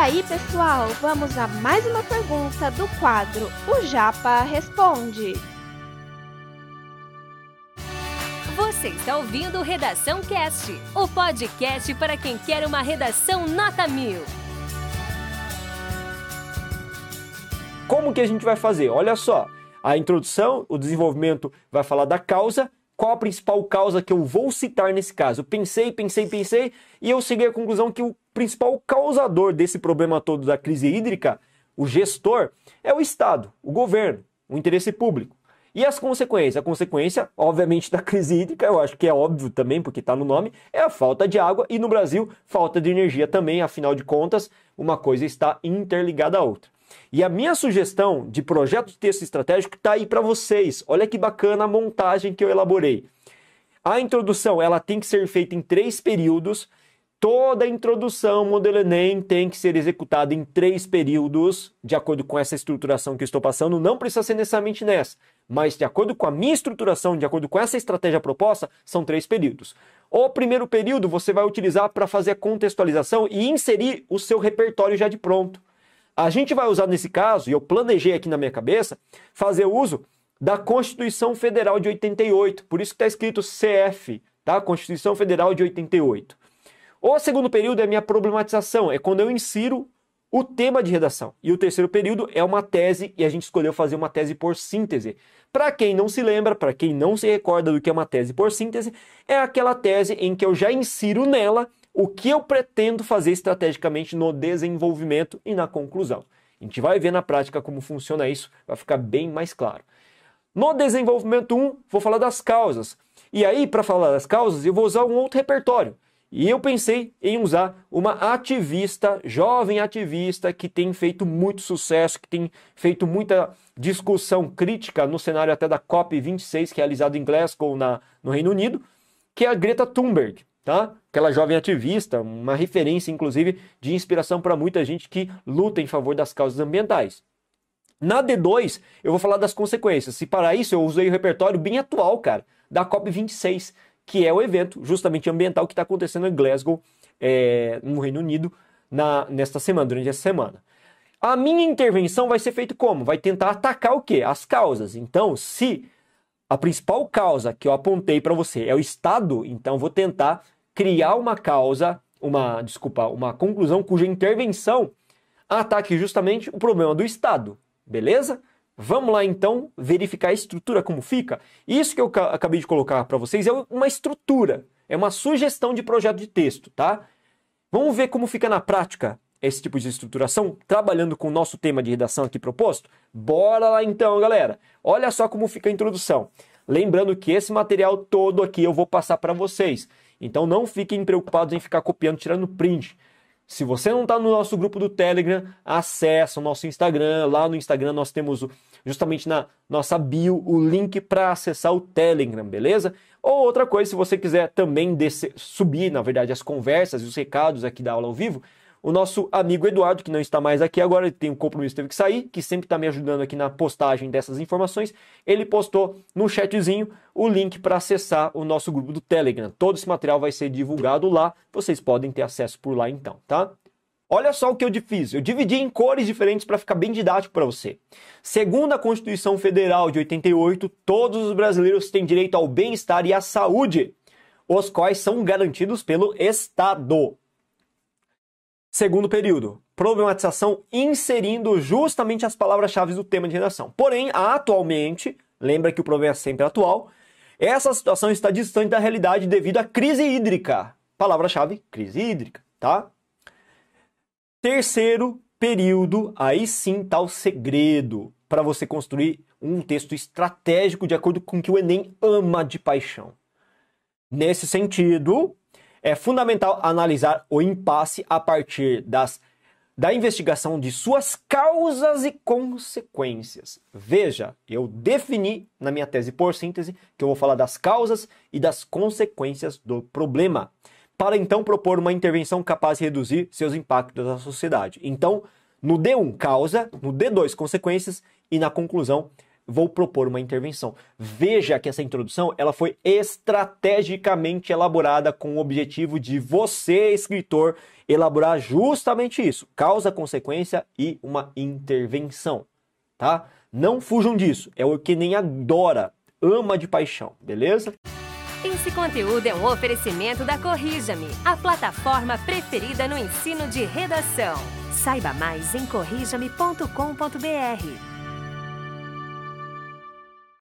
aí, pessoal, vamos a mais uma pergunta do quadro O Japa Responde. Você está ouvindo Redação Cast, o podcast para quem quer uma redação nota mil. Como que a gente vai fazer? Olha só, a introdução, o desenvolvimento vai falar da causa, qual a principal causa que eu vou citar nesse caso? Pensei, pensei, pensei e eu cheguei à conclusão que o principal causador desse problema todo da crise hídrica, o gestor, é o Estado, o governo, o interesse público. E as consequências? A consequência, obviamente, da crise hídrica, eu acho que é óbvio também, porque está no nome, é a falta de água e no Brasil, falta de energia também, afinal de contas, uma coisa está interligada à outra. E a minha sugestão de projeto de texto estratégico está aí para vocês. Olha que bacana a montagem que eu elaborei. A introdução ela tem que ser feita em três períodos. Toda a introdução modelo Enem tem que ser executada em três períodos, de acordo com essa estruturação que eu estou passando. Não precisa ser necessariamente nessa, mas de acordo com a minha estruturação, de acordo com essa estratégia proposta, são três períodos. O primeiro período você vai utilizar para fazer a contextualização e inserir o seu repertório já de pronto. A gente vai usar nesse caso, e eu planejei aqui na minha cabeça, fazer uso da Constituição Federal de 88. Por isso que está escrito CF, tá? Constituição Federal de 88. O segundo período é minha problematização, é quando eu insiro o tema de redação. E o terceiro período é uma tese, e a gente escolheu fazer uma tese por síntese. Para quem não se lembra, para quem não se recorda do que é uma tese por síntese, é aquela tese em que eu já insiro nela o que eu pretendo fazer estrategicamente no desenvolvimento e na conclusão. A gente vai ver na prática como funciona isso, vai ficar bem mais claro. No desenvolvimento 1, vou falar das causas. E aí, para falar das causas, eu vou usar um outro repertório. E eu pensei em usar uma ativista, jovem ativista, que tem feito muito sucesso, que tem feito muita discussão crítica no cenário até da COP26, realizado em Glasgow, na, no Reino Unido, que é a Greta Thunberg, tá? Aquela jovem ativista, uma referência, inclusive, de inspiração para muita gente que luta em favor das causas ambientais. Na D2, eu vou falar das consequências. E para isso, eu usei o repertório bem atual, cara, da COP26 que é o evento justamente ambiental que está acontecendo em Glasgow, é, no Reino Unido, na, nesta semana, durante essa semana. A minha intervenção vai ser feita como? Vai tentar atacar o quê? As causas. Então, se a principal causa que eu apontei para você é o Estado, então vou tentar criar uma causa, uma, desculpa, uma conclusão cuja intervenção ataque justamente o problema do Estado. Beleza? Vamos lá então verificar a estrutura como fica. Isso que eu acabei de colocar para vocês é uma estrutura, é uma sugestão de projeto de texto, tá? Vamos ver como fica na prática esse tipo de estruturação, trabalhando com o nosso tema de redação aqui proposto? Bora lá então, galera. Olha só como fica a introdução. Lembrando que esse material todo aqui eu vou passar para vocês. Então não fiquem preocupados em ficar copiando, tirando print. Se você não está no nosso grupo do Telegram, acessa o nosso Instagram. Lá no Instagram nós temos justamente na nossa bio o link para acessar o Telegram, beleza? Ou outra coisa, se você quiser também descer, subir, na verdade, as conversas e os recados aqui da aula ao vivo, o nosso amigo Eduardo, que não está mais aqui agora, ele tem um compromisso, teve que sair, que sempre está me ajudando aqui na postagem dessas informações, ele postou no chatzinho o link para acessar o nosso grupo do Telegram. Todo esse material vai ser divulgado lá, vocês podem ter acesso por lá então, tá? Olha só o que eu fiz. Eu dividi em cores diferentes para ficar bem didático para você. Segundo a Constituição Federal de 88, todos os brasileiros têm direito ao bem-estar e à saúde, os quais são garantidos pelo Estado. Segundo período, problematização inserindo justamente as palavras-chave do tema de redação. Porém, atualmente, lembra que o problema é sempre atual, essa situação está distante da realidade devido à crise hídrica. Palavra-chave, crise hídrica, tá? Terceiro período, aí sim está o segredo para você construir um texto estratégico de acordo com o que o Enem ama de paixão. Nesse sentido, é fundamental analisar o impasse a partir das, da investigação de suas causas e consequências. Veja, eu defini na minha tese por síntese que eu vou falar das causas e das consequências do problema, para então propor uma intervenção capaz de reduzir seus impactos na sociedade. Então, no D1, causa, no D2, consequências e na conclusão, vou propor uma intervenção. Veja que essa introdução ela foi estrategicamente elaborada com o objetivo de você, escritor, elaborar justamente isso: causa, consequência e uma intervenção, tá? Não fujam disso. É o que nem adora, ama de paixão, beleza? Esse conteúdo é um oferecimento da Corrija-me, a plataforma preferida no ensino de redação. Saiba mais em corrijame.com.br.